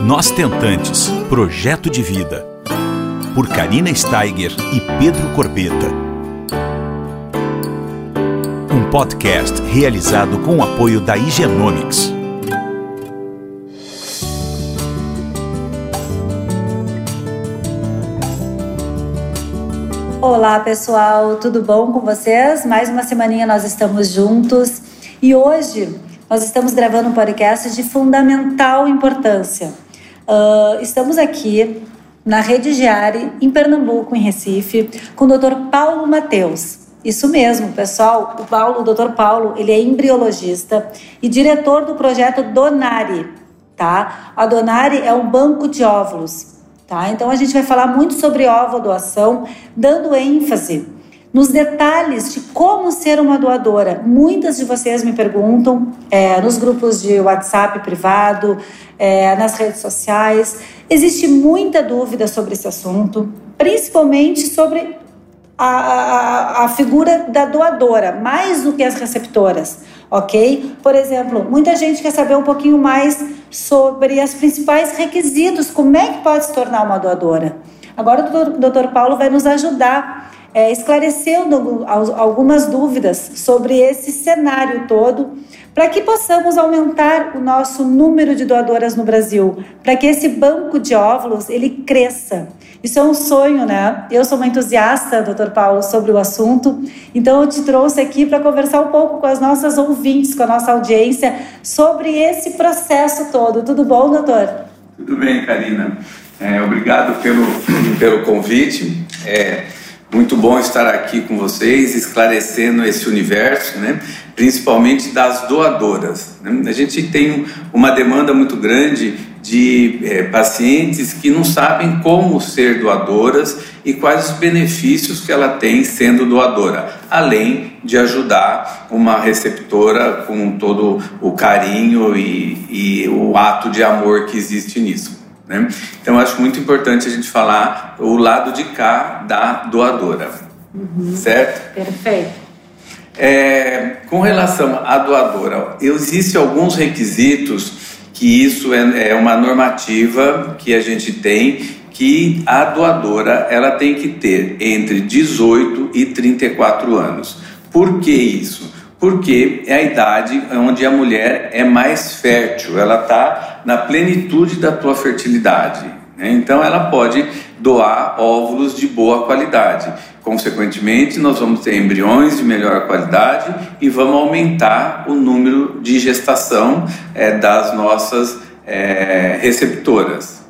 Nós Tentantes Projeto de Vida. Por Karina Steiger e Pedro Corbeta. Um podcast realizado com o apoio da Higienomics. Olá pessoal, tudo bom com vocês? Mais uma semaninha nós estamos juntos e hoje nós estamos gravando um podcast de fundamental importância. Uh, estamos aqui na Rede Giari, em Pernambuco, em Recife, com o Dr. Paulo Mateus. Isso mesmo, pessoal. O Paulo, o Dr. Paulo, ele é embriologista e diretor do projeto Donari, tá? A Donari é um banco de óvulos, tá? Então a gente vai falar muito sobre ovo doação, dando ênfase nos detalhes de como ser uma doadora. Muitas de vocês me perguntam é, nos grupos de WhatsApp privado, é, nas redes sociais. Existe muita dúvida sobre esse assunto, principalmente sobre a, a, a figura da doadora, mais do que as receptoras, ok? Por exemplo, muita gente quer saber um pouquinho mais sobre os principais requisitos, como é que pode se tornar uma doadora. Agora o doutor Paulo vai nos ajudar é, algumas dúvidas sobre esse cenário todo, para que possamos aumentar o nosso número de doadoras no Brasil, para que esse banco de óvulos ele cresça. Isso é um sonho, né? Eu sou uma entusiasta, doutor Paulo, sobre o assunto, então eu te trouxe aqui para conversar um pouco com as nossas ouvintes, com a nossa audiência, sobre esse processo todo. Tudo bom, doutor? Tudo bem, Karina. É, obrigado pelo, pelo convite. É, muito bom estar aqui com vocês, esclarecendo esse universo, né? principalmente das doadoras. Né? A gente tem uma demanda muito grande de é, pacientes que não sabem como ser doadoras e quais os benefícios que ela tem sendo doadora, além de ajudar uma receptora com todo o carinho e, e o ato de amor que existe nisso. Né? Então, acho muito importante a gente falar o lado de cá da doadora, uhum. certo? Perfeito. É, com relação à doadora, existem alguns requisitos que isso é, é uma normativa que a gente tem que a doadora ela tem que ter entre 18 e 34 anos. Por que isso? porque é a idade onde a mulher é mais fértil, ela está na plenitude da tua fertilidade. Né? Então ela pode doar óvulos de boa qualidade. Consequentemente, nós vamos ter embriões de melhor qualidade e vamos aumentar o número de gestação é, das nossas é, receptoras.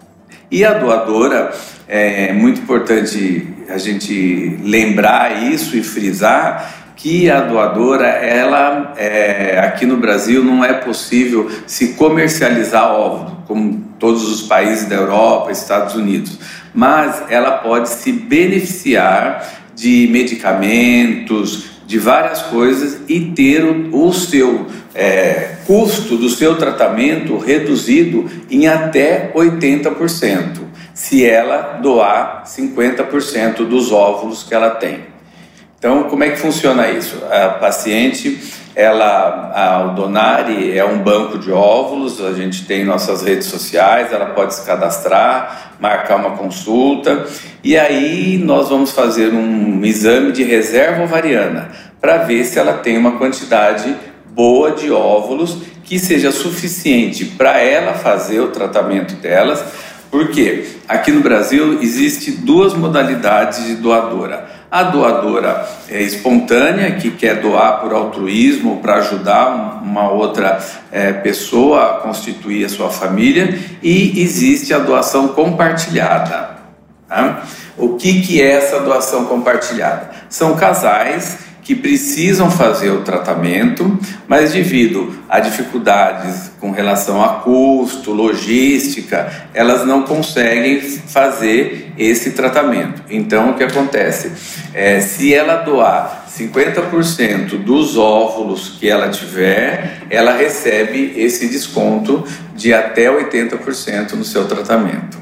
E a doadora, é muito importante a gente lembrar isso e frisar que a doadora, ela é, aqui no Brasil não é possível se comercializar óvulo, como todos os países da Europa, Estados Unidos, mas ela pode se beneficiar de medicamentos, de várias coisas e ter o, o seu é, custo do seu tratamento reduzido em até 80%, se ela doar 50% dos óvulos que ela tem. Então, como é que funciona isso? A paciente, ela, a, o Donari é um banco de óvulos, a gente tem nossas redes sociais, ela pode se cadastrar, marcar uma consulta e aí nós vamos fazer um exame de reserva ovariana para ver se ela tem uma quantidade boa de óvulos que seja suficiente para ela fazer o tratamento delas. Porque aqui no Brasil existe duas modalidades de doadora a doadora é espontânea, que quer doar por altruísmo, para ajudar uma outra é, pessoa a constituir a sua família, e existe a doação compartilhada. Tá? O que, que é essa doação compartilhada? São casais que precisam fazer o tratamento, mas devido a dificuldades com relação a custo, logística, elas não conseguem fazer esse tratamento. Então, o que acontece? É, se ela doar 50% dos óvulos que ela tiver, ela recebe esse desconto de até 80% no seu tratamento.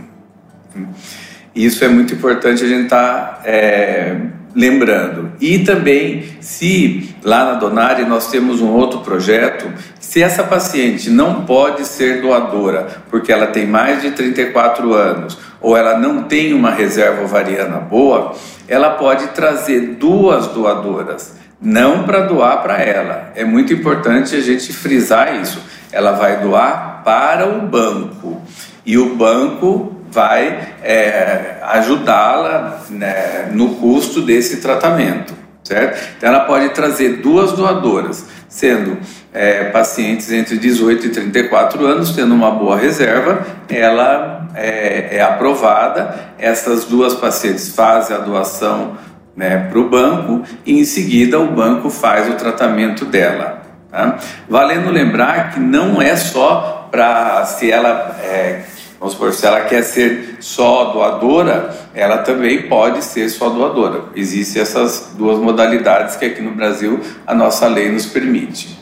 Isso é muito importante a gente estar tá, é, lembrando. E também, se lá na Donari nós temos um outro projeto, se essa paciente não pode ser doadora porque ela tem mais de 34 anos ou ela não tem uma reserva ovariana boa, ela pode trazer duas doadoras, não para doar para ela. É muito importante a gente frisar isso. Ela vai doar para o banco e o banco vai é, ajudá-la né, no custo desse tratamento, certo? Então ela pode trazer duas doadoras, sendo é, pacientes entre 18 e 34 anos, tendo uma boa reserva, ela é, é aprovada. Essas duas pacientes fazem a doação né, para o banco e em seguida o banco faz o tratamento dela. Tá? Valendo lembrar que não é só para se ela é, Vamos supor, se ela quer ser só doadora, ela também pode ser só doadora. Existem essas duas modalidades que aqui no Brasil a nossa lei nos permite.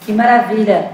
Que maravilha!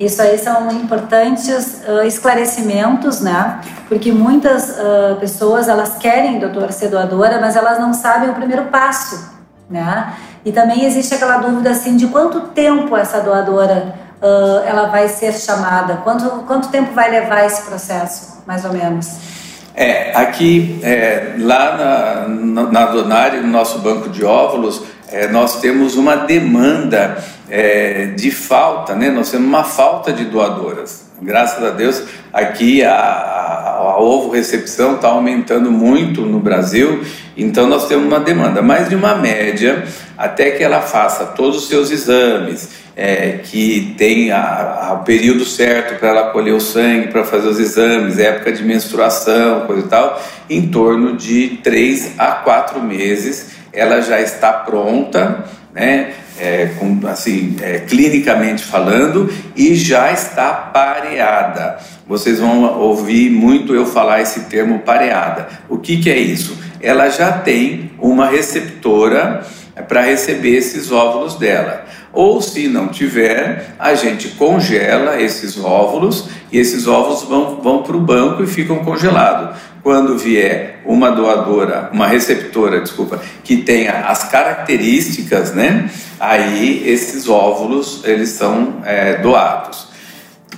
Isso aí são importantes uh, esclarecimentos, né? Porque muitas uh, pessoas elas querem doutor ser doadora, mas elas não sabem o primeiro passo, né? E também existe aquela dúvida assim de quanto tempo essa doadora uh, ela vai ser chamada? Quanto, quanto tempo vai levar esse processo, mais ou menos? É, aqui, é, lá na, na, Donari, no nosso banco de óvulos, é, nós temos uma demanda é, de falta, né? Nós temos uma falta de doadoras. Graças a Deus, aqui a, a, a ovo recepção está aumentando muito no Brasil, então nós temos uma demanda, mas de uma média, até que ela faça todos os seus exames, é, que tem o período certo para ela colher o sangue, para fazer os exames, época de menstruação, coisa e tal, em torno de 3 a 4 meses ela já está pronta, né? É, com, assim, é, clinicamente falando, e já está pareada. Vocês vão ouvir muito eu falar esse termo pareada. O que, que é isso? Ela já tem uma receptora para receber esses óvulos dela. Ou se não tiver, a gente congela esses óvulos e esses óvulos vão, vão para o banco e ficam congelados. Quando vier uma doadora, uma receptora, desculpa, que tenha as características, né? Aí esses óvulos eles são é, doados.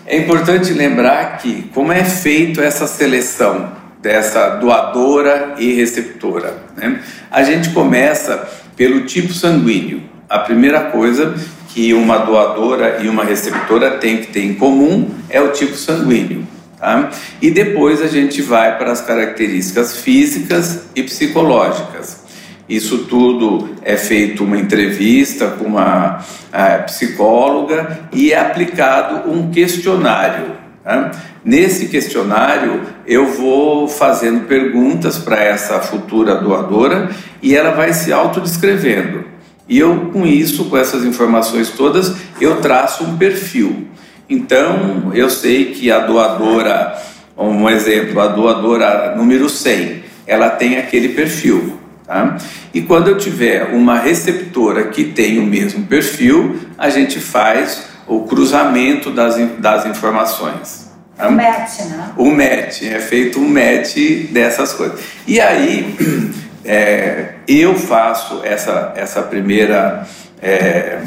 É importante lembrar que como é feito essa seleção dessa doadora e receptora, né? A gente começa pelo tipo sanguíneo. A primeira coisa que uma doadora e uma receptora têm que ter em comum é o tipo sanguíneo. Tá? E depois a gente vai para as características físicas e psicológicas. Isso tudo é feito uma entrevista com uma psicóloga e é aplicado um questionário. Tá? Nesse questionário, eu vou fazendo perguntas para essa futura doadora e ela vai se autodescrevendo. E eu, com isso, com essas informações todas, eu traço um perfil. Então, eu sei que a doadora, um exemplo, a doadora número 100, ela tem aquele perfil. Tá? E quando eu tiver uma receptora que tem o mesmo perfil, a gente faz o cruzamento das, das informações. Tá? O match, né? O match, é feito um match dessas coisas. E aí, é, eu faço essa, essa primeira. É,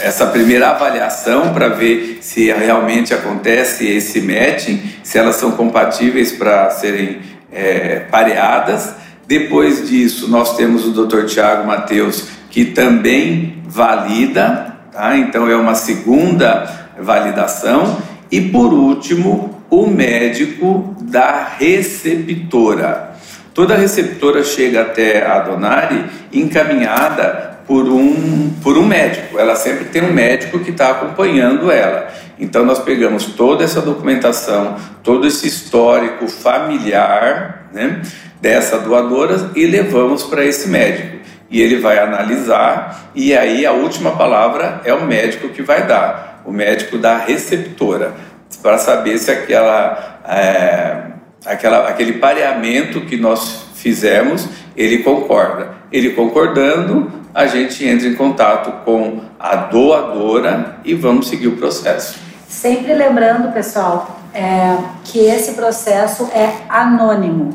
essa primeira avaliação para ver se realmente acontece esse matching, se elas são compatíveis para serem é, pareadas. Depois disso, nós temos o Dr. Tiago Mateus, que também valida, tá? então é uma segunda validação. E por último, o médico da receptora. Toda receptora chega até a Donari encaminhada por um, por um médico. Ela sempre tem um médico que está acompanhando ela. Então nós pegamos toda essa documentação, todo esse histórico familiar né, dessa doadora e levamos para esse médico. E ele vai analisar, e aí a última palavra é o médico que vai dar, o médico da receptora, para saber se aquela. É, aquela, aquele pareamento que nós fizemos, ele concorda. Ele concordando, a gente entra em contato com a doadora e vamos seguir o processo. Sempre lembrando, pessoal, é, que esse processo é anônimo,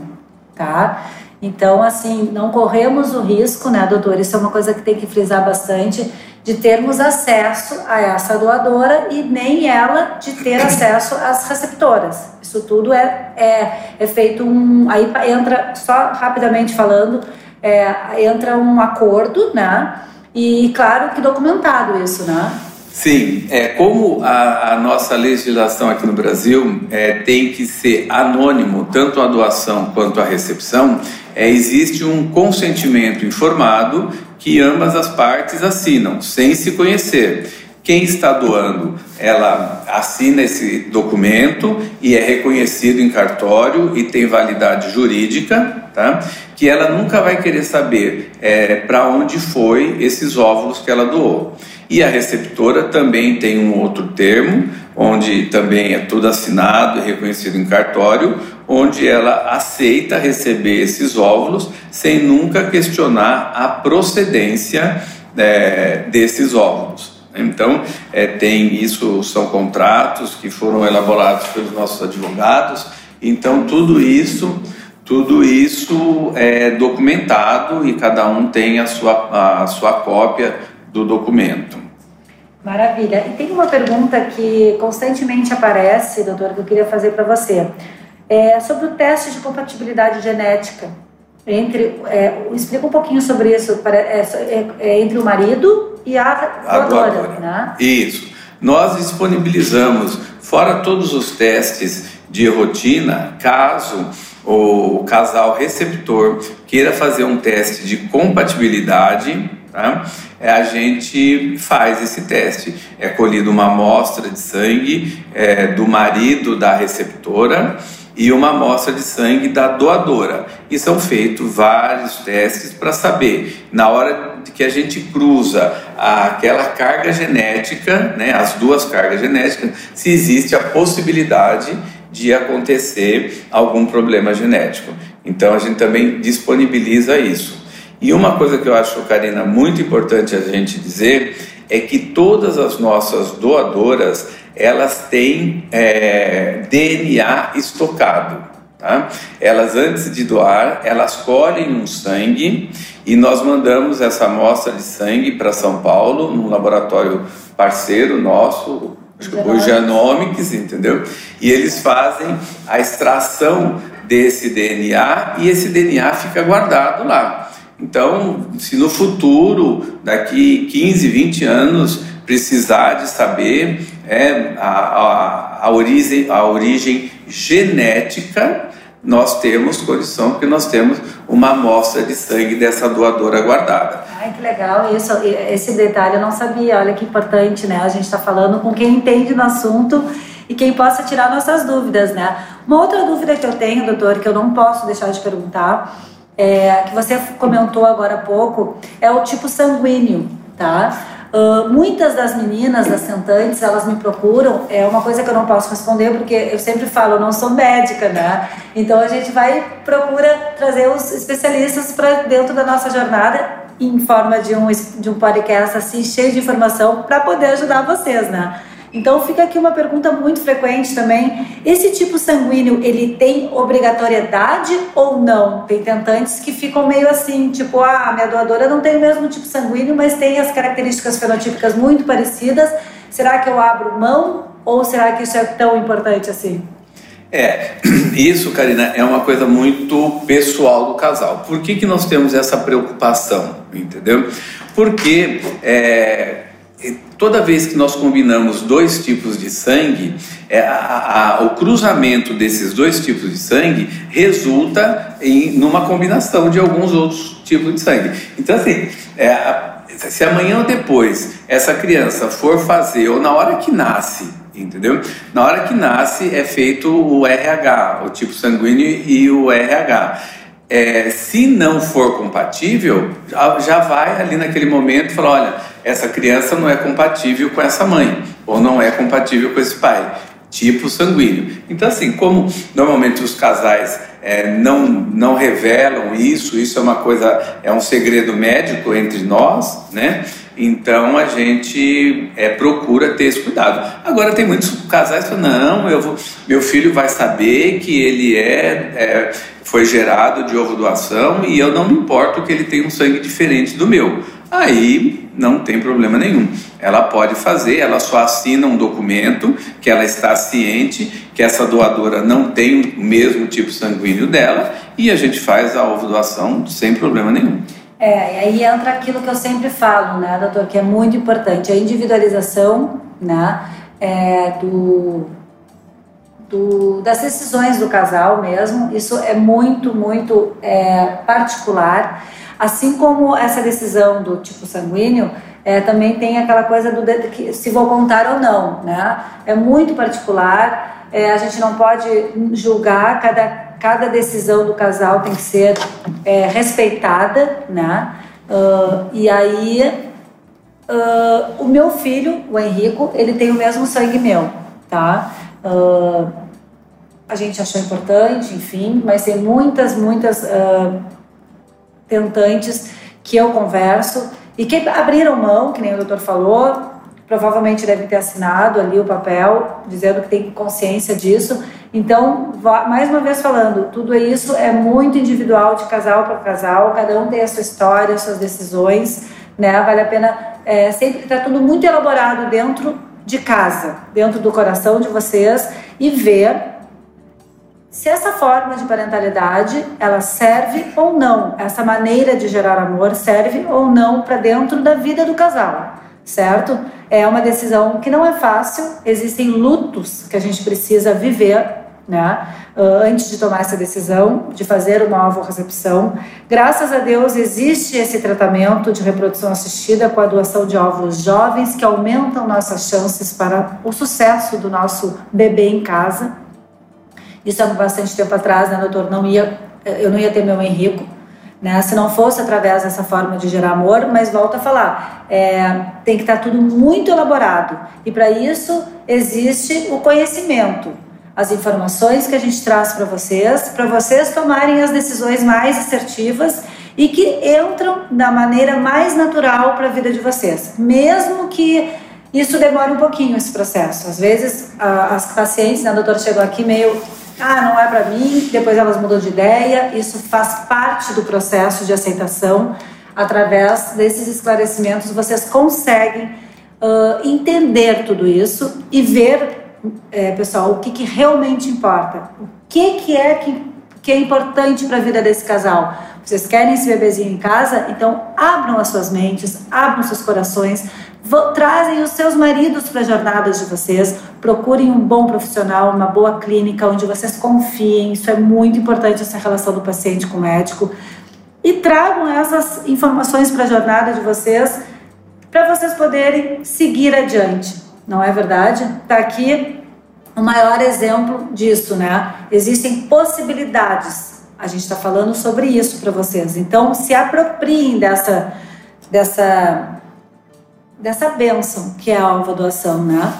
tá? Então, assim, não corremos o risco, né, doutor? Isso é uma coisa que tem que frisar bastante, de termos acesso a essa doadora e nem ela de ter acesso às receptoras. Isso tudo é, é, é feito um. Aí entra, só rapidamente falando, é, entra um acordo, né? E claro que documentado isso, né? Sim, é, como a, a, nossa legislação aqui no Brasil é, tem que ser anônimo, tanto a doação quanto a recepção, é, existe um consentimento informado que ambas as partes assinam, sem se conhecer. Quem está doando, ela assina esse documento e é reconhecido em cartório e tem validade jurídica, tá? Que ela nunca vai querer saber é, para onde foi esses óvulos que ela doou. E a receptora também tem um outro termo, onde também é tudo assinado e reconhecido em cartório, onde ela aceita receber esses óvulos sem nunca questionar a procedência é, desses óvulos. Então, é, tem isso, são contratos que foram elaborados pelos nossos advogados. Então, tudo isso, tudo isso é documentado e cada um tem a sua, a sua cópia do documento. Maravilha. E tem uma pergunta que constantemente aparece, doutor, que eu queria fazer para você. É sobre o teste de compatibilidade genética. Entre, é, explica um pouquinho sobre isso, para, é, é, é entre o marido e a doadora. Né? Isso. Nós disponibilizamos, fora todos os testes de rotina, caso o casal receptor queira fazer um teste de compatibilidade, tá? É, a gente faz esse teste. É colhida uma amostra de sangue é, do marido da receptora e uma amostra de sangue da doadora. E são feitos vários testes para saber, na hora que a gente cruza aquela carga genética, né, as duas cargas genéticas, se existe a possibilidade de acontecer algum problema genético. Então a gente também disponibiliza isso. E uma coisa que eu acho, Karina, muito importante a gente dizer é que todas as nossas doadoras elas têm é, DNA estocado. Tá? Elas antes de doar, elas colhem um sangue e nós mandamos essa amostra de sangue para São Paulo, num laboratório parceiro nosso, o Genomics, entendeu? E eles fazem a extração desse DNA e esse DNA fica guardado lá. Então, se no futuro, daqui 15, 20 anos, precisar de saber é, a, a, a, origem, a origem genética, nós temos condição, porque nós temos uma amostra de sangue dessa doadora guardada. Ai, que legal isso. Esse detalhe eu não sabia. Olha que importante, né? A gente está falando com quem entende no assunto e quem possa tirar nossas dúvidas, né? Uma outra dúvida que eu tenho, doutor, que eu não posso deixar de perguntar, é, que você comentou agora há pouco, é o tipo sanguíneo, tá? Uh, muitas das meninas assentantes, elas me procuram, é uma coisa que eu não posso responder, porque eu sempre falo, eu não sou médica, né? Então a gente vai, procura trazer os especialistas para dentro da nossa jornada em forma de um, de um podcast assim, cheio de informação, para poder ajudar vocês, né? Então fica aqui uma pergunta muito frequente também. Esse tipo sanguíneo, ele tem obrigatoriedade ou não? Tem tentantes que ficam meio assim, tipo, ah, minha doadora não tem o mesmo tipo sanguíneo, mas tem as características fenotípicas muito parecidas. Será que eu abro mão ou será que isso é tão importante assim? É, isso, Karina, é uma coisa muito pessoal do casal. Por que, que nós temos essa preocupação? Entendeu? Porque é, toda vez que nós combinamos dois tipos de sangue, é, a, a, o cruzamento desses dois tipos de sangue resulta em numa combinação de alguns outros tipos de sangue. Então, assim, é, se amanhã ou depois essa criança for fazer, ou na hora que nasce, entendeu? Na hora que nasce é feito o RH, o tipo sanguíneo e o RH. É, se não for compatível, já vai ali naquele momento e fala: olha, essa criança não é compatível com essa mãe, ou não é compatível com esse pai, tipo sanguíneo. Então, assim, como normalmente os casais é, não, não revelam isso, isso é uma coisa, é um segredo médico entre nós, né? Então a gente é, procura ter esse cuidado. Agora tem muitos casais que falam, não, eu vou, meu filho vai saber que ele é, é foi gerado de ovo doação e eu não me importo que ele tenha um sangue diferente do meu. Aí não tem problema nenhum. Ela pode fazer, ela só assina um documento que ela está ciente que essa doadora não tem o mesmo tipo sanguíneo dela e a gente faz a ovo doação sem problema nenhum. É, e aí entra aquilo que eu sempre falo, né, doutor, que é muito importante, a individualização, né, é, do, do, das decisões do casal mesmo, isso é muito, muito é, particular, assim como essa decisão do tipo sanguíneo, é, também tem aquela coisa do que, se vou contar ou não, né, é muito particular, é, a gente não pode julgar cada cada decisão do casal tem que ser é, respeitada, né? Uh, e aí, uh, o meu filho, o Henrico, ele tem o mesmo sangue meu, tá? Uh, a gente achou importante, enfim, mas tem muitas, muitas tentantes que eu converso e que abriram mão, que nem o doutor falou, provavelmente devem ter assinado ali o papel dizendo que tem consciência disso. Então, mais uma vez falando, tudo isso é muito individual de casal para casal, cada um tem a sua história, as suas decisões, né? Vale a pena é, sempre estar tá tudo muito elaborado dentro de casa, dentro do coração de vocês e ver se essa forma de parentalidade ela serve ou não, essa maneira de gerar amor serve ou não para dentro da vida do casal, certo? É uma decisão que não é fácil, existem lutos que a gente precisa viver né? Uh, antes de tomar essa decisão de fazer uma ovo-recepção. Graças a Deus existe esse tratamento de reprodução assistida com a doação de ovos jovens que aumentam nossas chances para o sucesso do nosso bebê em casa. Isso há bastante tempo atrás, né, doutor? Não ia, eu não ia ter meu Henrico, né? Se não fosse através dessa forma de gerar amor, mas volta a falar, é, tem que estar tudo muito elaborado e para isso existe o conhecimento as informações que a gente traz para vocês, para vocês tomarem as decisões mais assertivas e que entram da maneira mais natural para a vida de vocês, mesmo que isso demore um pouquinho esse processo. Às vezes a, as pacientes, né, a doutora chegou aqui meio, ah, não é para mim, depois elas mudam de ideia. Isso faz parte do processo de aceitação. Através desses esclarecimentos, vocês conseguem uh, entender tudo isso e ver é, pessoal, o que, que realmente importa. O que, que é que, que é importante para a vida desse casal. Vocês querem esse bebezinho em casa? Então abram as suas mentes, abram seus corações, trazem os seus maridos para as jornadas de vocês, procurem um bom profissional, uma boa clínica onde vocês confiem. Isso é muito importante essa relação do paciente com o médico e tragam essas informações para a jornada de vocês para vocês poderem seguir adiante não é verdade? Está aqui o maior exemplo disso, né? Existem possibilidades. A gente está falando sobre isso para vocês. Então, se apropriem dessa, dessa, dessa bênção que é a alva doação, né?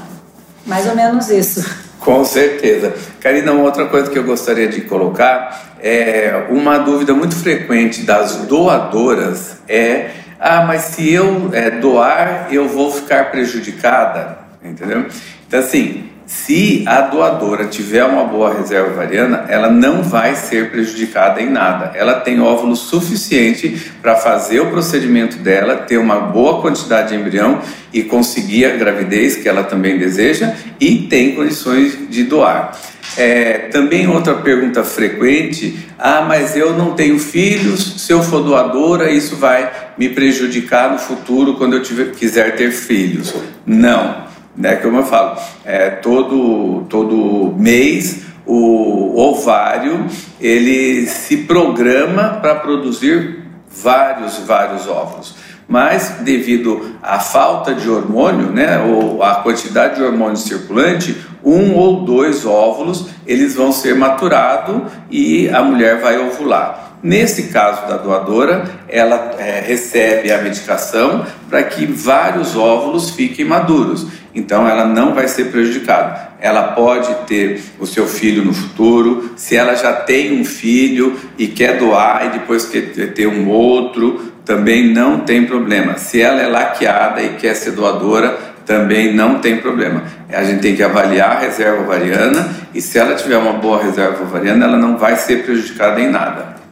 Mais ou menos isso. Com certeza. Karina, uma outra coisa que eu gostaria de colocar é uma dúvida muito frequente das doadoras é ah, mas se eu é, doar, eu vou ficar prejudicada? entendeu? Então, assim, se a doadora tiver uma boa reserva ovariana, ela não vai ser prejudicada em nada. Ela tem óvulo suficiente para fazer o procedimento dela, ter uma boa quantidade de embrião e conseguir a gravidez que ela também deseja e tem condições de doar. É, também outra pergunta frequente: ah, mas eu não tenho filhos, se eu for doadora, isso vai me prejudicar no futuro quando eu tiver, quiser ter filhos. Não né? Como eu falo, é, todo, todo mês o ovário ele se programa para produzir vários, vários óvulos. Mas devido à falta de hormônio, né, ou a quantidade de hormônio circulante, um ou dois óvulos eles vão ser maturados e a mulher vai ovular. Nesse caso da doadora, ela é, recebe a medicação para que vários óvulos fiquem maduros. Então ela não vai ser prejudicada. Ela pode ter o seu filho no futuro, se ela já tem um filho e quer doar e depois quer ter um outro, também não tem problema. Se ela é laqueada e quer ser doadora, também não tem problema. A gente tem que avaliar a reserva ovariana e se ela tiver uma boa reserva ovariana, ela não vai ser prejudicada em nada.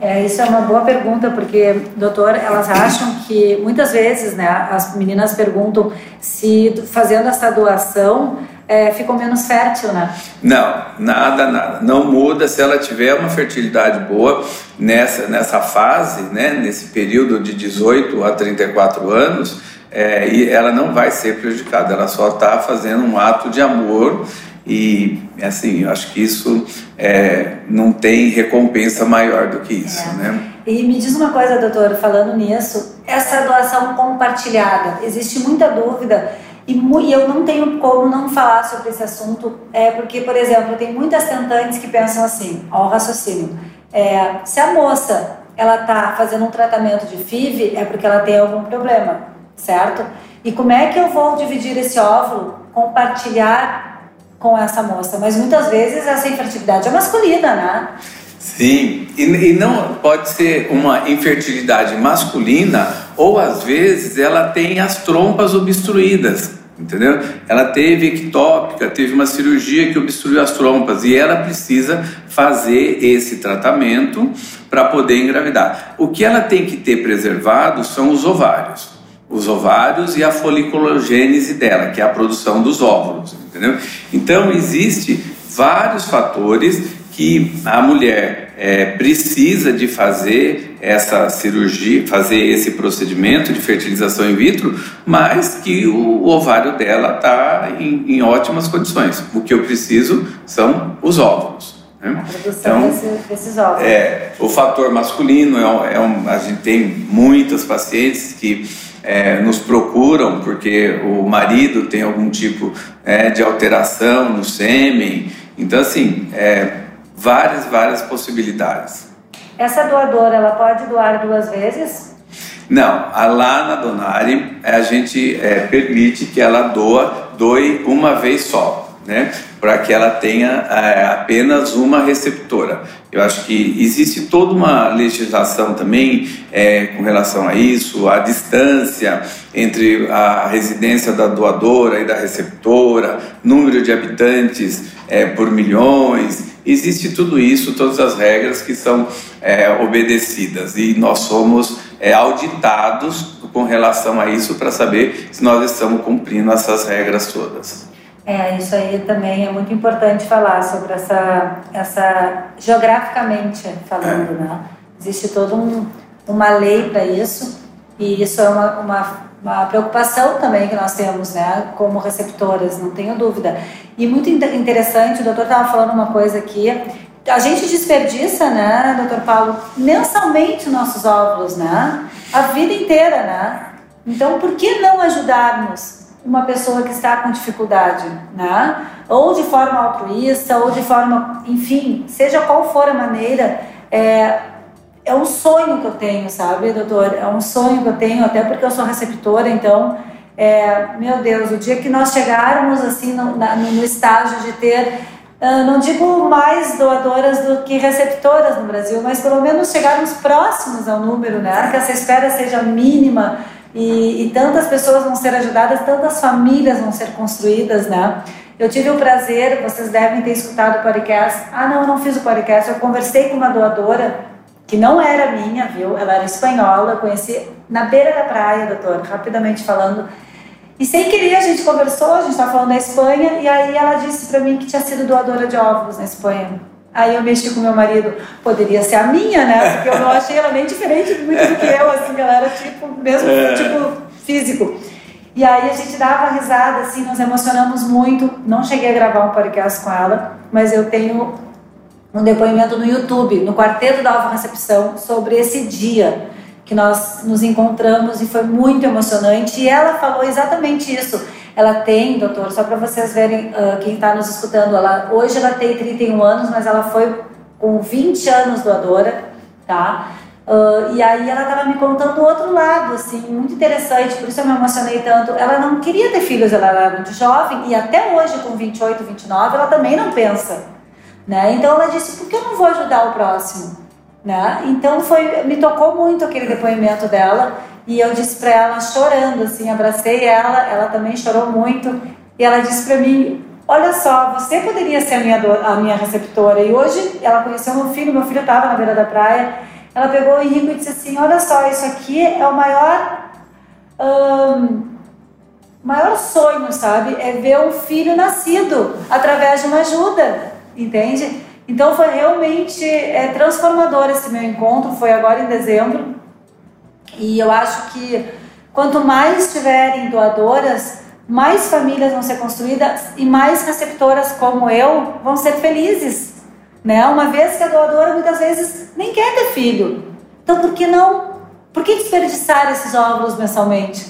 É, isso é uma boa pergunta, porque, doutor, elas acham que muitas vezes, né, as meninas perguntam se fazendo essa doação é, ficou menos fértil, né? Não, nada, nada. Não muda se ela tiver uma fertilidade boa nessa, nessa fase, né, nesse período de 18 a 34 anos, é, e ela não vai ser prejudicada, ela só está fazendo um ato de amor e assim, eu acho que isso é, não tem recompensa maior do que isso, é. né? E me diz uma coisa, doutor, falando nisso, essa doação compartilhada, existe muita dúvida e, eu não tenho como não falar sobre esse assunto, é porque, por exemplo, tem muitas tentantes que pensam assim, ó, o raciocínio, é, se a moça ela está fazendo um tratamento de FIV, é porque ela tem algum problema, certo? E como é que eu vou dividir esse óvulo, compartilhar com essa moça? Mas muitas vezes essa infertilidade é masculina, né? Sim, e, e, não pode ser uma infertilidade masculina ou às vezes ela tem as trompas obstruídas, entendeu? Ela teve ectópica, teve uma cirurgia que obstruiu as trompas e ela precisa fazer esse tratamento para poder engravidar. O que ela tem que ter preservado são os ovários. Os ovários e a foliculogênese dela, que é a produção dos óvulos, entendeu? Então, existe vários fatores que a mulher é, precisa de fazer essa cirurgia, fazer esse procedimento de fertilização in vitro, mas que o ovário dela está em, em, ótimas condições. O que eu preciso são os óvulos. Né? A então, desse, desses óvulos. É, o fator masculino é, é um, a gente tem muitas pacientes que é, nos procuram porque o marido tem algum tipo é, de alteração no sêmen. Então, assim, é, várias, várias possibilidades. Essa doadora, ela pode doar duas vezes? Não, lá na Donari a gente é, permite que ela doa, doe uma vez só né? Para que ela tenha é, apenas uma receptora. Eu acho que existe toda uma legislação também é, com relação a isso, a distância entre a residência da doadora e da receptora, número de habitantes é, por milhões. Existe tudo isso, todas as regras que são obedecidas e nós somos auditados com relação a isso para saber se nós estamos cumprindo essas regras todas. É, isso aí também é muito importante falar sobre essa, essa geograficamente falando, né? Existe toda um, uma lei para isso e isso é uma, uma, uma, preocupação também que nós temos, né? Como receptoras, não tenho dúvida. E muito interessante, o doutor estava falando uma coisa aqui, a gente desperdiça, né, doutor Paulo, mensalmente nossos óvulos, né? A vida inteira, né? Então, por que não ajudarmos uma pessoa que está com dificuldade, né? Ou de forma altruísta, ou de forma, enfim, seja qual for a maneira, é, é um sonho que eu tenho, sabe, doutor? É um sonho que eu tenho, até porque eu sou receptora, então, é, meu Deus, o dia que nós chegarmos assim no, na, no estágio de ter Uh, não digo mais doadoras do que receptoras no Brasil, mas pelo menos chegarmos próximos ao número, né? Que essa espera seja mínima, e, e, tantas pessoas vão ser ajudadas, tantas famílias vão ser construídas, né? Eu tive o prazer, vocês devem ter escutado o podcast. Ah, não, eu não fiz o podcast. Eu conversei com uma doadora que não era minha, viu? Ela era espanhola, eu conheci na beira da praia, doutor, rapidamente falando. E sem querer a gente conversou, a gente estava falando da Espanha, e aí ela disse para mim que tinha sido doadora de óvulos na Espanha. Aí eu mexi com meu marido, poderia ser a minha, né? Porque eu não achei ela nem diferente muito do que eu, assim, ela era tipo, mesmo é. tipo físico. E aí a gente dava risada, assim, nos emocionamos muito. Não cheguei a gravar um podcast com ela, mas eu tenho um depoimento no YouTube, no Quarteto da Alva Recepção, sobre esse dia que nós nos encontramos e foi muito emocionante. E ela falou exatamente isso ela tem, doutor, só para vocês verem, uh, quem está nos escutando, ela, hoje ela tem 31 anos, mas ela foi com 20 anos doadora, tá? Uh, e aí ela estava me contando o outro lado, assim, muito interessante, por isso eu me emocionei tanto. Ela não queria ter filhos, ela era muito jovem, e até hoje, com 28, 29, ela também não pensa. Né? Então ela disse, por que eu não vou ajudar o próximo? né? Então foi, me tocou muito aquele depoimento dela e eu disse para ela chorando assim, abracei ela, ela também chorou muito e ela disse para mim, olha só, você poderia ser a minha a minha receptora e hoje ela conheceu meu filho, meu filho estava na beira da praia, ela pegou o Henrique e disse assim, olha só, isso aqui é o maior um, maior sonho, sabe? É ver um filho nascido através de uma ajuda, entende? Então foi realmente é, transformador esse meu encontro, foi agora em dezembro. E eu acho que quanto mais tiverem doadoras, mais famílias vão ser construídas e mais receptoras como eu vão ser felizes. Né? Uma vez que a doadora muitas vezes nem quer ter filho. Então por que não? Por que desperdiçar esses óvulos mensalmente?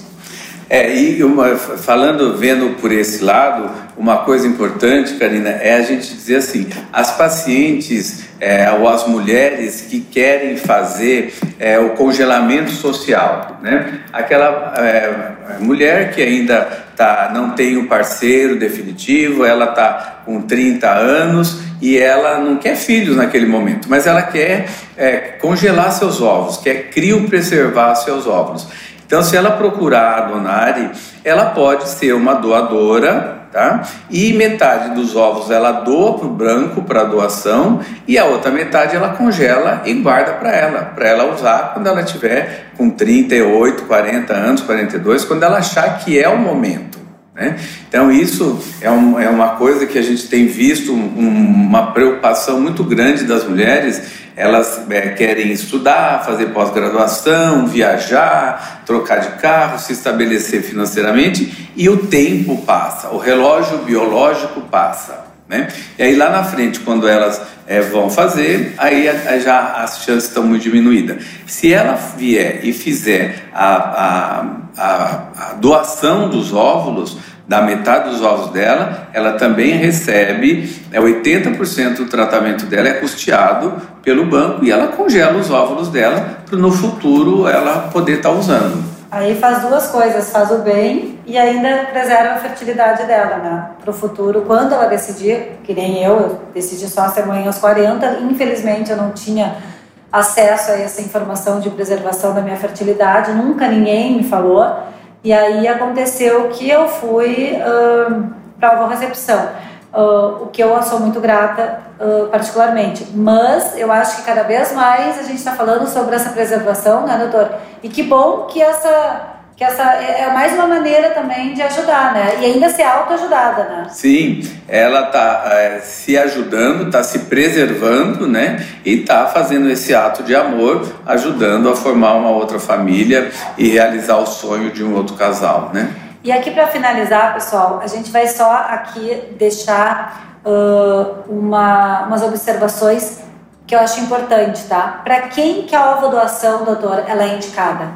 É, e uma, falando, vendo por esse lado, uma coisa importante, Karina, é a gente dizer assim: as pacientes é, ou as mulheres que querem fazer é, o congelamento social, né? Aquela é, mulher que ainda tá, não tem um parceiro definitivo, ela está com 30 anos e ela não quer filhos naquele momento, mas ela quer é, congelar seus ovos, quer criopreservar seus ovos. Então, se ela procurar a Donari, ela pode ser uma doadora, tá? E metade dos ovos ela doa para o branco para doação e a outra metade ela congela e guarda para ela, para ela usar quando ela tiver com 38, 40 anos, 42, quando ela achar que é o momento. Né? Então, isso é, um, é, uma coisa que a gente tem visto, um, uma preocupação muito grande das mulheres elas é, querem estudar, fazer pós-graduação, viajar, trocar de carro, se estabelecer financeiramente e o tempo passa, o relógio biológico passa. Né? E aí lá na frente, quando elas é, vão fazer, aí já as chances estão muito diminuídas. Se ela vier e fizer a, a, a, a doação dos óvulos, da metade dos ovos dela, ela também recebe, é 80% do tratamento dela é custeado pelo banco e ela congela os óvulos dela para no futuro ela poder estar tá usando. Aí faz duas coisas, faz o bem e ainda preserva a fertilidade dela, né? Para o futuro, quando ela decidir, que nem eu, eu decidi só ser mãe aos 40, infelizmente eu não tinha acesso a essa informação de preservação da minha fertilidade, nunca ninguém me falou. E aí aconteceu que eu fui para a recepção, uh, o que eu sou muito grata uh, particularmente. Mas eu acho que cada vez mais a gente está falando sobre essa preservação, né, doutor? E que bom que essa que essa é, é mais uma maneira também de ajudar, né? E ainda ser autoajudada, né? Sim, ela está é, se ajudando, está se preservando, né? E está fazendo esse ato de amor, ajudando a formar uma outra família e realizar o sonho de um outro casal, né? E aqui para finalizar, pessoal, a gente vai só aqui deixar uh, uma, umas observações que eu acho importante, tá? Para quem que a doação, doutor, ela é indicada?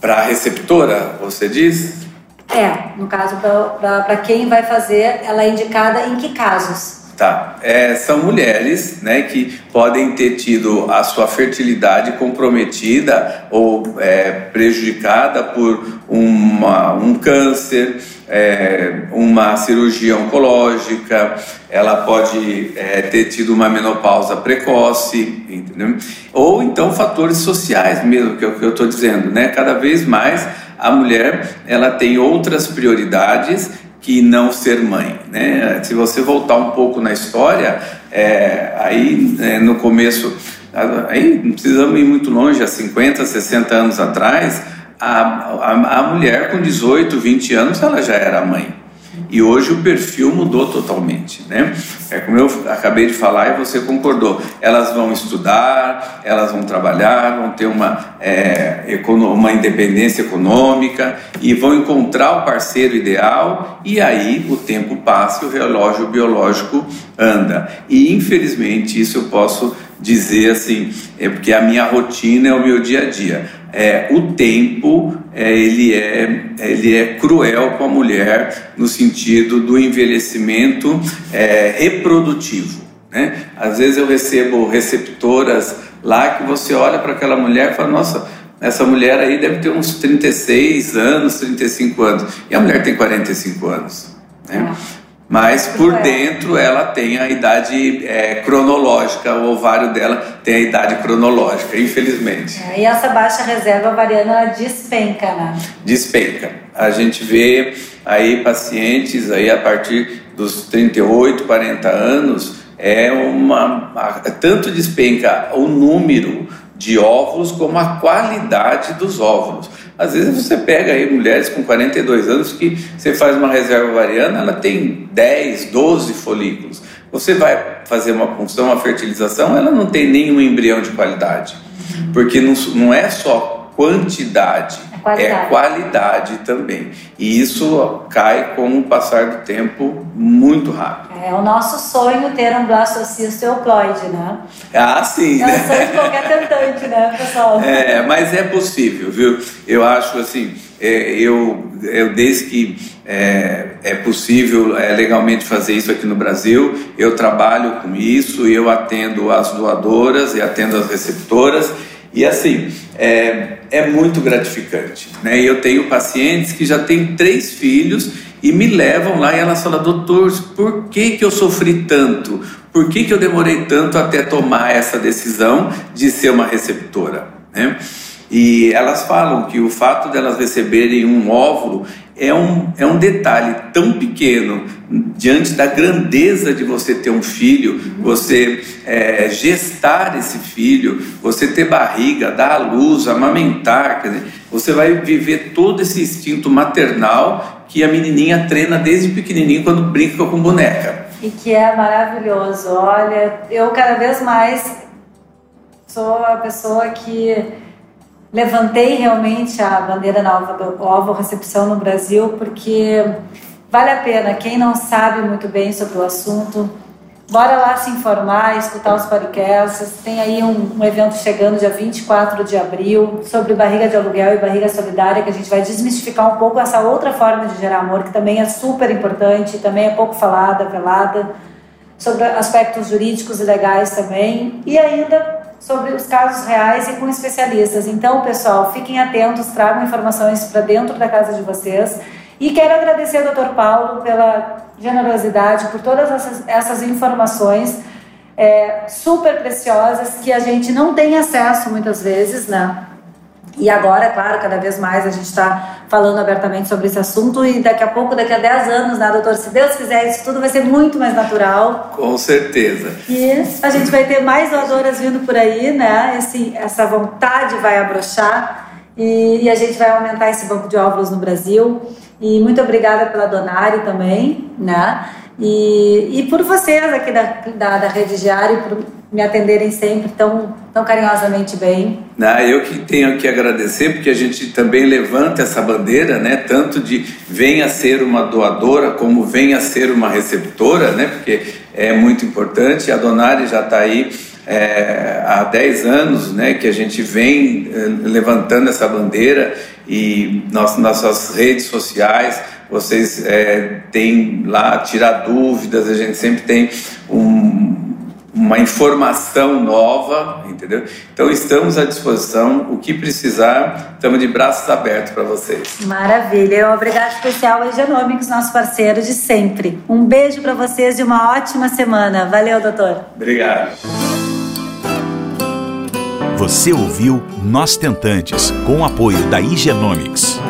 Para a receptora, você diz? É, no caso, para quem vai fazer, ela é indicada em que casos? Tá. É, são mulheres né, que podem ter tido a sua fertilidade comprometida ou é, prejudicada por uma, um câncer, é, uma cirurgia oncológica, ela pode é, ter tido uma menopausa precoce, entendeu? ou então fatores sociais mesmo, que é o que eu estou dizendo. Né? Cada vez mais a mulher ela tem outras prioridades que não ser mãe. Né? Se você voltar um pouco na história, é, aí é, no começo, aí não precisamos ir muito longe, há 50, 60 anos atrás, a, a, a mulher com 18, 20 anos, ela já era mãe. E hoje o perfil mudou totalmente, né? É como eu acabei de falar e você concordou. Elas vão estudar, elas vão trabalhar, vão ter uma, é, uma independência econômica e vão encontrar o parceiro ideal e aí o tempo passa e o relógio biológico anda. E infelizmente isso eu posso dizer assim, é porque a minha rotina é o meu dia a dia é, o tempo é, ele, é, ele é cruel com a mulher no sentido do envelhecimento é, reprodutivo. Né? Às vezes eu recebo receptoras lá que você olha para aquela mulher e fala, nossa, essa mulher aí deve ter uns 36 anos, 35 anos. E a mulher tem 45 anos. Né? Mas por dentro ela tem a idade é, cronológica, o ovário dela tem a idade cronológica, infelizmente. É, e essa baixa reserva ovariana ela despenca, né? Despenca. A gente vê aí pacientes aí a partir dos 38, 40 anos, é uma tanto despenca o número de óvulos como a qualidade dos óvulos. Às vezes você pega aí mulheres com 42 anos que você faz uma reserva ovariana, ela tem 10, 12 folículos. Você vai fazer uma punção, uma fertilização, ela não tem nenhum embrião de qualidade. Porque não, não é só quantidade, qualidade. é qualidade também. E isso cai com o passar do tempo muito rápido. É o nosso sonho ter um blastocisto euploide, né? Ah, sim. É o sonho de qualquer tentante, né, pessoal? É, mas é possível, viu? Eu acho assim, é, eu, eu desde que é, é possível é, legalmente fazer isso aqui no Brasil, eu trabalho com isso, eu atendo as doadoras e atendo as receptoras e assim, é, é muito gratificante. Né? Eu tenho pacientes que já têm três filhos e me levam lá e elas falam, doutor, por que, que eu sofri tanto? Por que, que eu demorei tanto até tomar essa decisão de ser uma receptora? Né? E elas falam que o fato delas receberem um óvulo é um, é um detalhe tão pequeno diante da grandeza de você ter um filho, você é, gestar esse filho, você ter barriga, dar à luz, amamentar, dizer, você vai viver todo esse instinto maternal que a menininha treina desde pequenininho quando brinca com boneca. E que é maravilhoso. Olha, eu cada vez mais sou a pessoa que levantei realmente a bandeira da ovo recepção no Brasil, porque vale a pena. Quem não sabe muito bem sobre o assunto, bora lá se informar, escutar os podcasts. Tem aí um, um evento chegando dia 24 de abril sobre barriga de aluguel e barriga solidária, que a gente vai desmistificar um pouco essa outra forma de gerar amor, que também é super importante, também é pouco falada, velada, sobre aspectos jurídicos e legais também. E ainda sobre os casos reais e com especialistas. Então, pessoal, fiquem atentos, tragam informações para dentro da casa de vocês. E quero agradecer ao Dr. Paulo pela generosidade, por todas essas, essas informações é, super preciosas que a gente não tem acesso muitas vezes, né? E agora, é claro, cada vez mais a gente está falando abertamente sobre esse assunto e daqui a pouco, daqui a 10 anos, né, doutor? Se Deus quiser, isso tudo vai ser muito mais natural. Com certeza. E a gente vai ter mais doadoras vindo por aí, né? Esse, essa vontade vai abrochar e, e a gente vai aumentar esse banco de óvulos no Brasil. E muito obrigada pela Donari também, né? E, e por vocês aqui da, da, da Rede Diário, por me atenderem sempre tão, tão carinhosamente bem. Ah, eu que tenho que agradecer, porque a gente também levanta essa bandeira, né? Tanto de venha ser uma doadora, como venha ser uma receptora, né? Porque é muito importante. A Donari já está aí é, há 10 anos, né? Que a gente vem é, levantando essa bandeira e nas nossas redes sociais vocês é, têm lá tirar dúvidas, a gente sempre tem um, uma informação nova, entendeu? Então estamos à disposição, o que precisar, estamos de braços abertos para vocês. Maravilha, um obrigado especial ao Genomics, nosso parceiro de sempre. Um beijo para vocês e uma ótima semana. Valeu, doutor. Obrigado. Você ouviu Nós Tentantes, com o apoio da Igenomics.